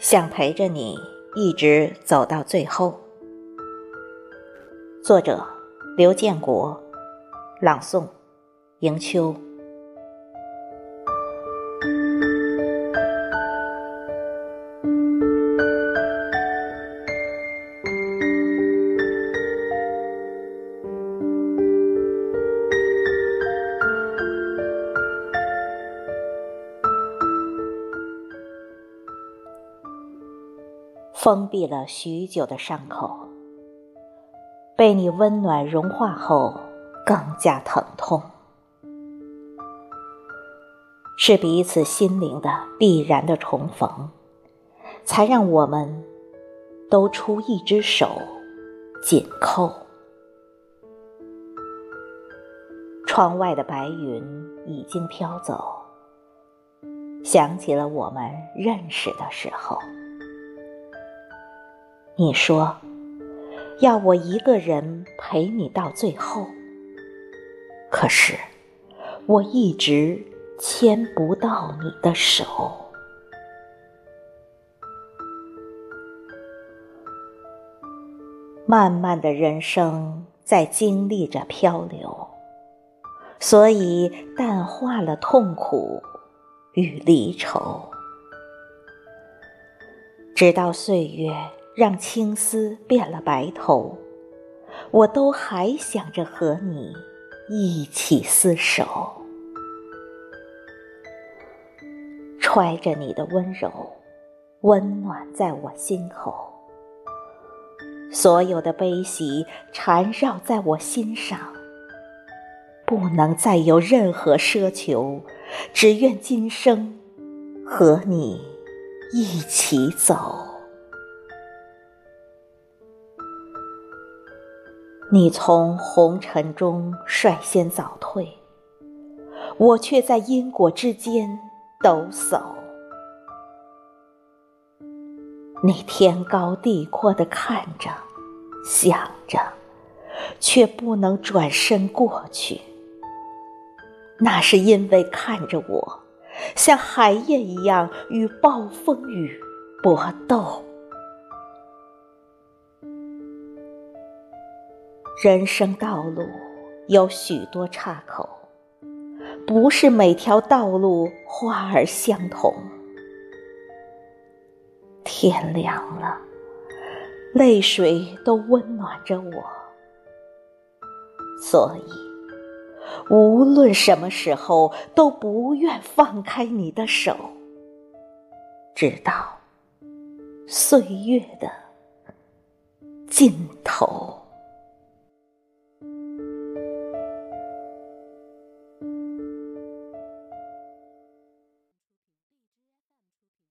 想陪着你一直走到最后。作者：刘建国，朗诵：迎秋。封闭了许久的伤口，被你温暖融化后，更加疼痛。是彼此心灵的必然的重逢，才让我们都出一只手紧扣。窗外的白云已经飘走，想起了我们认识的时候。你说要我一个人陪你到最后，可是我一直牵不到你的手。漫漫的人生在经历着漂流，所以淡化了痛苦与离愁，直到岁月。让青丝变了白头，我都还想着和你一起厮守，揣着你的温柔，温暖在我心口。所有的悲喜缠绕在我心上，不能再有任何奢求，只愿今生和你一起走。你从红尘中率先早退，我却在因果之间抖擞。你天高地阔的看着，想着，却不能转身过去。那是因为看着我，像海燕一样与暴风雨搏斗。人生道路有许多岔口，不是每条道路花儿相同。天凉了，泪水都温暖着我，所以无论什么时候都不愿放开你的手，直到岁月的尽头。